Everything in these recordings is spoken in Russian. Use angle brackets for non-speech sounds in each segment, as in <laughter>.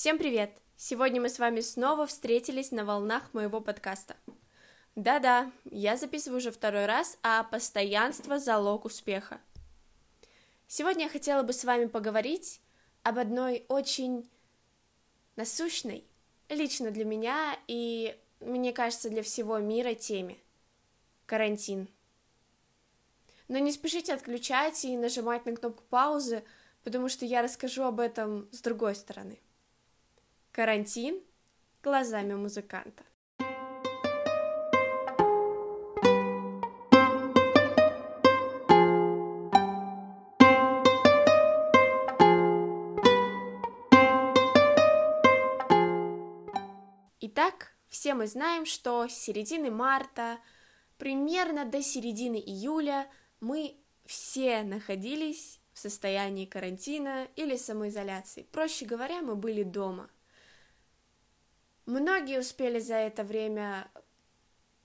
Всем привет! Сегодня мы с вами снова встретились на волнах моего подкаста. Да-да, я записываю уже второй раз, а постоянство — залог успеха. Сегодня я хотела бы с вами поговорить об одной очень насущной, лично для меня и, мне кажется, для всего мира теме — карантин. Но не спешите отключать и нажимать на кнопку паузы, потому что я расскажу об этом с другой стороны — Карантин глазами музыканта. Итак, все мы знаем, что с середины марта, примерно до середины июля, мы все находились в состоянии карантина или самоизоляции. Проще говоря, мы были дома – Многие успели за это время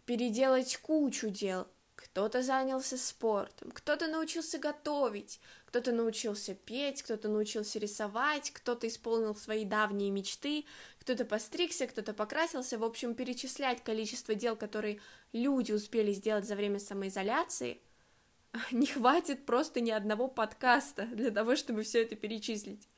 переделать кучу дел. Кто-то занялся спортом, кто-то научился готовить, кто-то научился петь, кто-то научился рисовать, кто-то исполнил свои давние мечты, кто-то постригся, кто-то покрасился. В общем, перечислять количество дел, которые люди успели сделать за время самоизоляции, <laughs> не хватит просто ни одного подкаста для того, чтобы все это перечислить.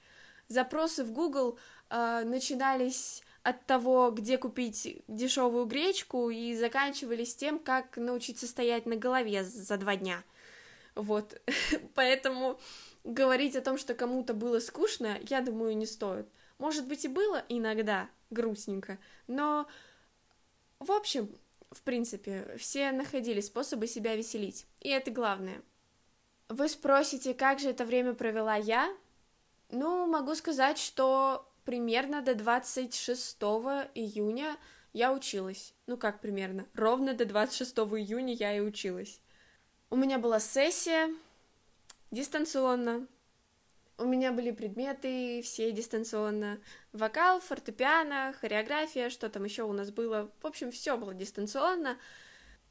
Запросы в Google э, начинались от того, где купить дешевую гречку, и заканчивались тем, как научиться стоять на голове за два дня. Вот, <laughs> поэтому говорить о том, что кому-то было скучно, я думаю, не стоит. Может быть, и было иногда грустненько, но, в общем, в принципе, все находили способы себя веселить, и это главное. Вы спросите, как же это время провела я? Ну, могу сказать, что примерно до 26 июня я училась. Ну как примерно? Ровно до 26 июня я и училась. У меня была сессия дистанционно. У меня были предметы все дистанционно. Вокал, фортепиано, хореография, что там еще у нас было. В общем, все было дистанционно.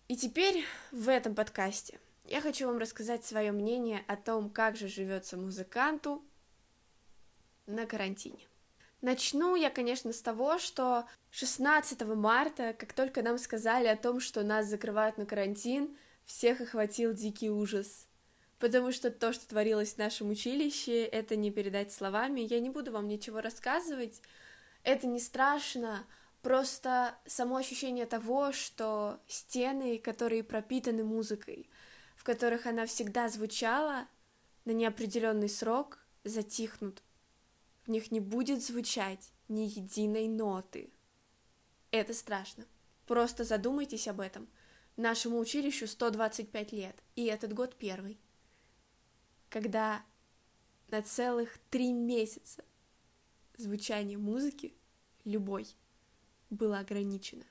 И теперь в этом подкасте я хочу вам рассказать свое мнение о том, как же живется музыканту на карантине. Начну я, конечно, с того, что 16 марта, как только нам сказали о том, что нас закрывают на карантин, всех охватил дикий ужас. Потому что то, что творилось в нашем училище, это не передать словами. Я не буду вам ничего рассказывать. Это не страшно. Просто само ощущение того, что стены, которые пропитаны музыкой, в которых она всегда звучала на неопределенный срок, затихнут в них не будет звучать ни единой ноты. Это страшно. Просто задумайтесь об этом. Нашему училищу 125 лет, и этот год первый, когда на целых три месяца звучание музыки, любой, было ограничено.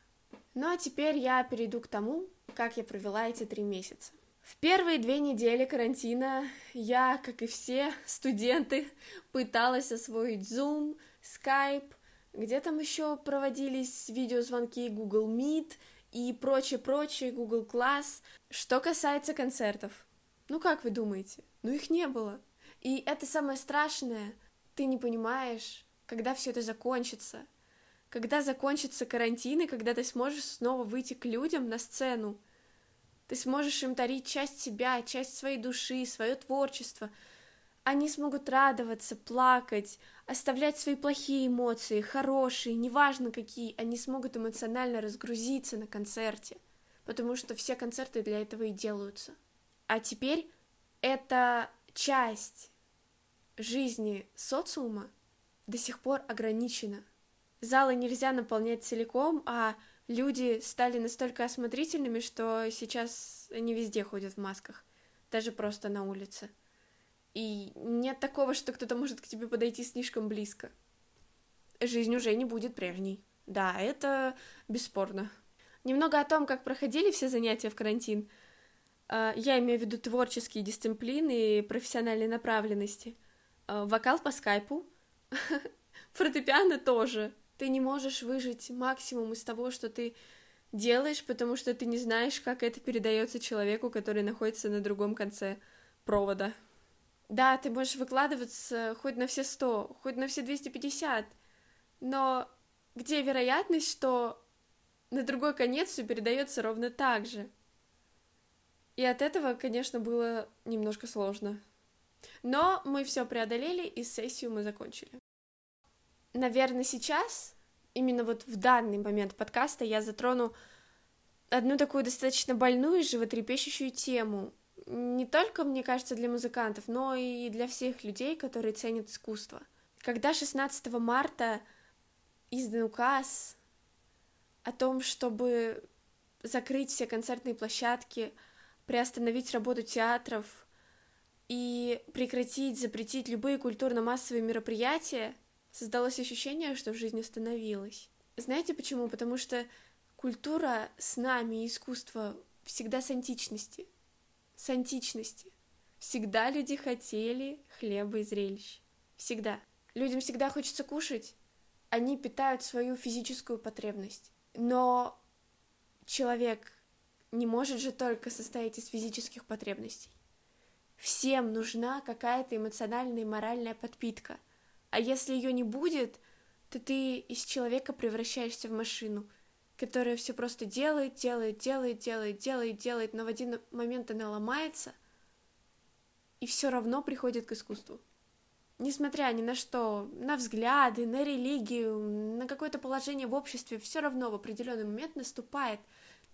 Ну а теперь я перейду к тому, как я провела эти три месяца. В первые две недели карантина я, как и все студенты, пыталась освоить Zoom, Skype, где там еще проводились видеозвонки Google Meet и прочее-прочее, Google Class. Что касается концертов, ну как вы думаете? Ну их не было. И это самое страшное, ты не понимаешь, когда все это закончится, когда закончится карантин и когда ты сможешь снова выйти к людям на сцену, ты сможешь им дарить часть себя, часть своей души, свое творчество. Они смогут радоваться, плакать, оставлять свои плохие эмоции, хорошие, неважно какие, они смогут эмоционально разгрузиться на концерте, потому что все концерты для этого и делаются. А теперь эта часть жизни социума до сих пор ограничена. Залы нельзя наполнять целиком, а люди стали настолько осмотрительными, что сейчас они везде ходят в масках, даже просто на улице. И нет такого, что кто-то может к тебе подойти слишком близко. Жизнь уже не будет прежней. Да, это бесспорно. Немного о том, как проходили все занятия в карантин. А, я имею в виду творческие дисциплины и профессиональной направленности. А, вокал по скайпу, <laughs> фортепиано тоже, ты не можешь выжить максимум из того, что ты делаешь, потому что ты не знаешь, как это передается человеку, который находится на другом конце провода. Да, ты можешь выкладываться хоть на все сто, хоть на все 250, но где вероятность, что на другой конец все передается ровно так же? И от этого, конечно, было немножко сложно. Но мы все преодолели, и сессию мы закончили. Наверное, сейчас, именно вот в данный момент подкаста, я затрону одну такую достаточно больную и животрепещущую тему. Не только, мне кажется, для музыкантов, но и для всех людей, которые ценят искусство. Когда 16 марта издан указ о том, чтобы закрыть все концертные площадки, приостановить работу театров и прекратить, запретить любые культурно-массовые мероприятия, создалось ощущение, что жизнь остановилась. Знаете почему? Потому что культура с нами и искусство всегда с античности. С античности. Всегда люди хотели хлеба и зрелищ. Всегда. Людям всегда хочется кушать, они питают свою физическую потребность. Но человек не может же только состоять из физических потребностей. Всем нужна какая-то эмоциональная и моральная подпитка. А если ее не будет, то ты из человека превращаешься в машину, которая все просто делает, делает, делает, делает, делает, делает, но в один момент она ломается, и все равно приходит к искусству. Несмотря ни на что, на взгляды, на религию, на какое-то положение в обществе, все равно в определенный момент наступает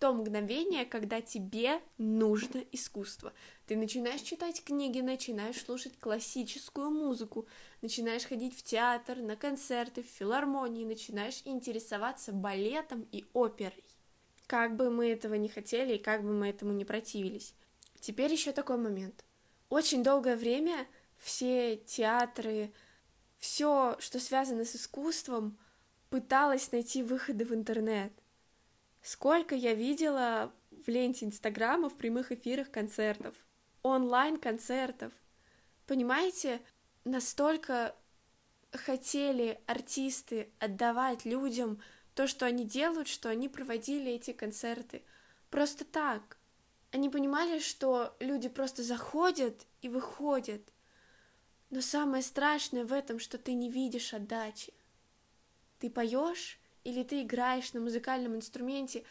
то мгновение, когда тебе нужно искусство. Ты начинаешь читать книги, начинаешь слушать классическую музыку, начинаешь ходить в театр, на концерты, в филармонии, начинаешь интересоваться балетом и оперой. Как бы мы этого не хотели и как бы мы этому не противились. Теперь еще такой момент. Очень долгое время все театры, все, что связано с искусством, пыталась найти выходы в интернет. Сколько я видела в ленте Инстаграма в прямых эфирах концертов, онлайн-концертов. Понимаете, настолько хотели артисты отдавать людям то, что они делают, что они проводили эти концерты просто так. Они понимали, что люди просто заходят и выходят, но самое страшное в этом, что ты не видишь отдачи. Ты поешь или ты играешь на музыкальном инструменте,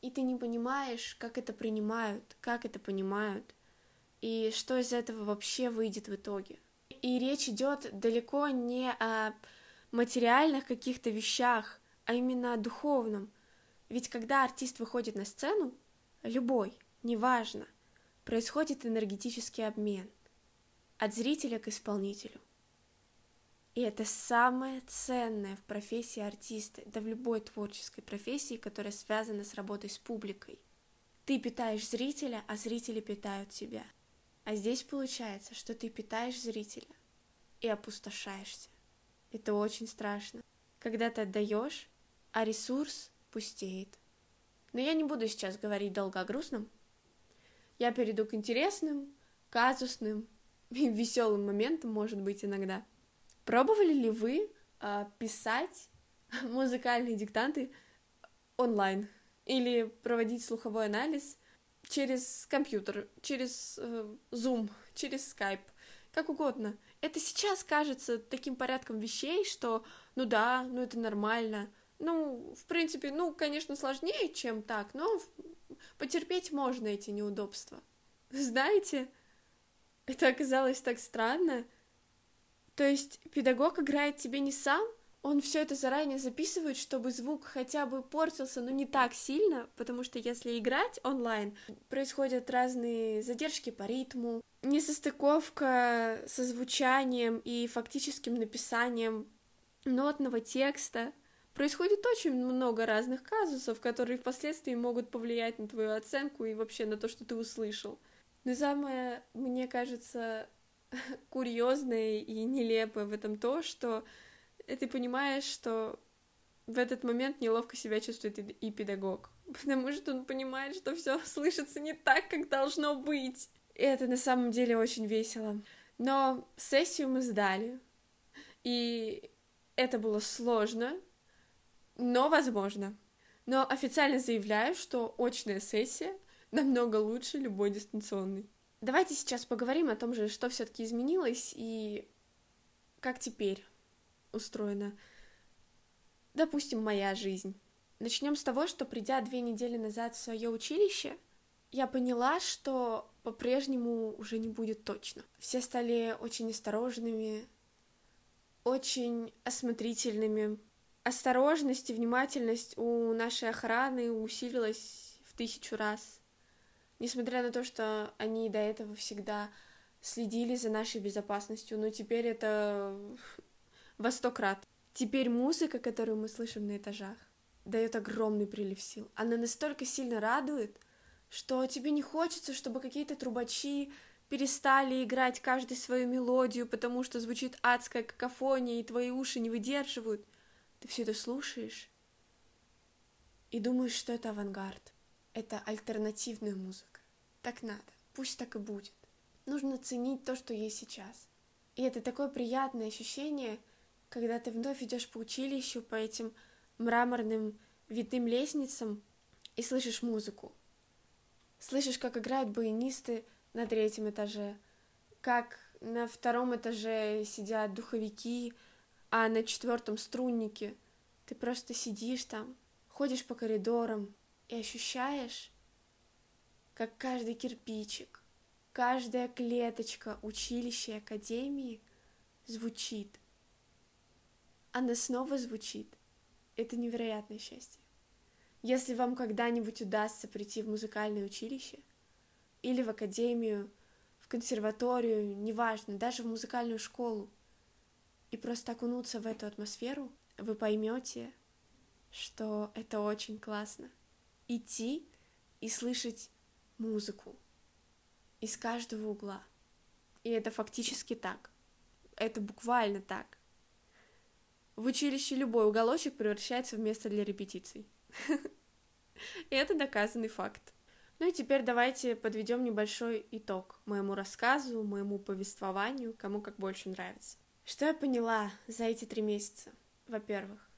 и ты не понимаешь, как это принимают, как это понимают, и что из этого вообще выйдет в итоге. И речь идет далеко не о материальных каких-то вещах, а именно о духовном. Ведь когда артист выходит на сцену, любой, неважно, происходит энергетический обмен – от зрителя к исполнителю. И это самое ценное в профессии артиста, да в любой творческой профессии, которая связана с работой с публикой. Ты питаешь зрителя, а зрители питают тебя. А здесь получается, что ты питаешь зрителя и опустошаешься. Это очень страшно. Когда ты отдаешь, а ресурс пустеет. Но я не буду сейчас говорить долго о грустном. Я перейду к интересным, казусным веселым моментом, может быть, иногда. Пробовали ли вы э, писать <laughs> музыкальные диктанты онлайн или проводить слуховой анализ через компьютер, через э, Zoom, через Skype, как угодно? Это сейчас кажется таким порядком вещей, что ну да, ну это нормально. Ну, в принципе, ну, конечно, сложнее, чем так, но потерпеть можно эти неудобства. <laughs> Знаете, это оказалось так странно. То есть педагог играет тебе не сам, он все это заранее записывает, чтобы звук хотя бы портился, но не так сильно, потому что если играть онлайн, происходят разные задержки по ритму, несостыковка со звучанием и фактическим написанием нотного текста. Происходит очень много разных казусов, которые впоследствии могут повлиять на твою оценку и вообще на то, что ты услышал. Но самое, мне кажется, <laughs> курьезное и нелепое в этом то, что ты понимаешь, что в этот момент неловко себя чувствует и педагог, <laughs> потому что он понимает, что все слышится не так, как должно быть. И это на самом деле очень весело. Но сессию мы сдали, и это было сложно, но возможно. Но официально заявляю, что очная сессия намного лучше любой дистанционный. Давайте сейчас поговорим о том же, что все-таки изменилось и как теперь устроено. Допустим, моя жизнь. Начнем с того, что придя две недели назад в свое училище, я поняла, что по-прежнему уже не будет точно. Все стали очень осторожными, очень осмотрительными. Осторожность и внимательность у нашей охраны усилилась в тысячу раз. Несмотря на то, что они до этого всегда следили за нашей безопасностью, но теперь это во сто крат. Теперь музыка, которую мы слышим на этажах, дает огромный прилив сил. Она настолько сильно радует, что тебе не хочется, чтобы какие-то трубачи перестали играть каждый свою мелодию, потому что звучит адская какофония, и твои уши не выдерживают. Ты все это слушаешь и думаешь, что это авангард. Это альтернативная музыка. Так надо. Пусть так и будет. Нужно ценить то, что есть сейчас. И это такое приятное ощущение, когда ты вновь идешь по училищу, по этим мраморным витым лестницам и слышишь музыку. Слышишь, как играют баянисты на третьем этаже, как на втором этаже сидят духовики, а на четвертом струнники. Ты просто сидишь там, ходишь по коридорам и ощущаешь, как каждый кирпичик, каждая клеточка училища и академии звучит. Она снова звучит. Это невероятное счастье. Если вам когда-нибудь удастся прийти в музыкальное училище или в академию, в консерваторию, неважно, даже в музыкальную школу, и просто окунуться в эту атмосферу, вы поймете, что это очень классно. Идти и слышать музыку из каждого угла. И это фактически так. Это буквально так. В училище любой уголочек превращается в место для репетиций. <laughs> И это доказанный факт. Ну и теперь давайте подведем небольшой итог моему рассказу, моему повествованию, кому как больше нравится. Что я поняла за эти три месяца? Во-первых,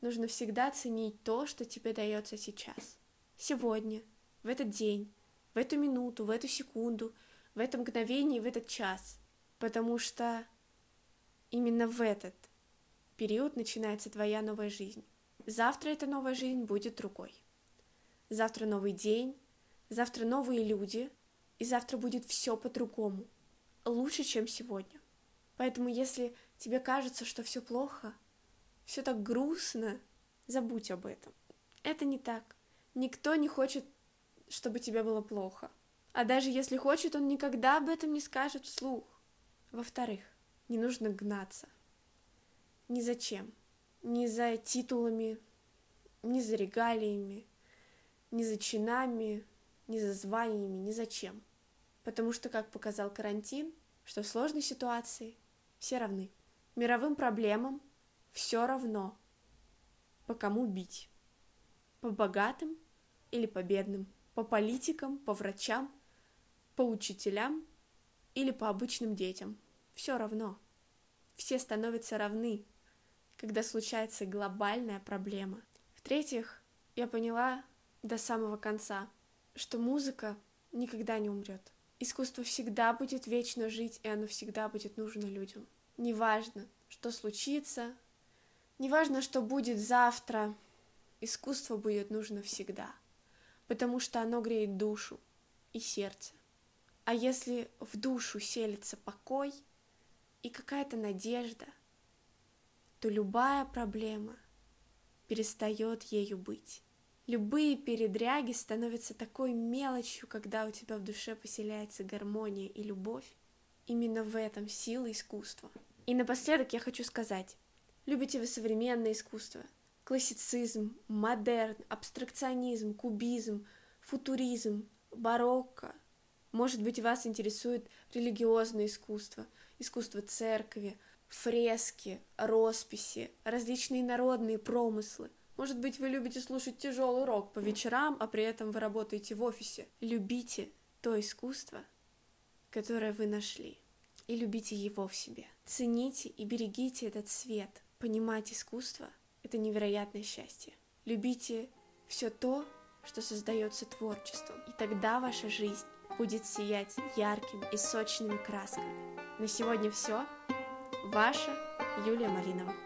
нужно всегда ценить то, что тебе дается сейчас. Сегодня, в этот день, в эту минуту, в эту секунду, в это мгновение, в этот час. Потому что именно в этот период начинается твоя новая жизнь. Завтра эта новая жизнь будет другой. Завтра новый день, завтра новые люди, и завтра будет все по-другому, лучше, чем сегодня. Поэтому, если тебе кажется, что все плохо, все так грустно, забудь об этом. Это не так. Никто не хочет, чтобы тебе было плохо. А даже если хочет, он никогда об этом не скажет вслух. Во-вторых, не нужно гнаться. Ни зачем. Ни за титулами, ни за регалиями, ни за чинами, ни за званиями, ни зачем. Потому что, как показал карантин, что в сложной ситуации все равны. Мировым проблемам все равно, по кому бить. По богатым или по бедным, по политикам, по врачам, по учителям или по обычным детям. Все равно. Все становятся равны когда случается глобальная проблема. В-третьих, я поняла до самого конца, что музыка никогда не умрет. Искусство всегда будет вечно жить, и оно всегда будет нужно людям. Неважно, что случится, неважно, что будет завтра, искусство будет нужно всегда, потому что оно греет душу и сердце. А если в душу селится покой и какая-то надежда, то любая проблема перестает ею быть. Любые передряги становятся такой мелочью, когда у тебя в душе поселяется гармония и любовь. Именно в этом сила искусства. И напоследок я хочу сказать, любите вы современное искусство, классицизм, модерн, абстракционизм, кубизм, футуризм, барокко. Может быть, вас интересует религиозное искусство, искусство церкви, фрески, росписи, различные народные промыслы. Может быть, вы любите слушать тяжелый рок по вечерам, а при этом вы работаете в офисе. Любите то искусство, которое вы нашли, и любите его в себе. Цените и берегите этот свет. Понимать искусство — это невероятное счастье. Любите все то, что создается творчеством, и тогда ваша жизнь будет сиять яркими и сочными красками. На сегодня все. Ваша Юлия Малинова.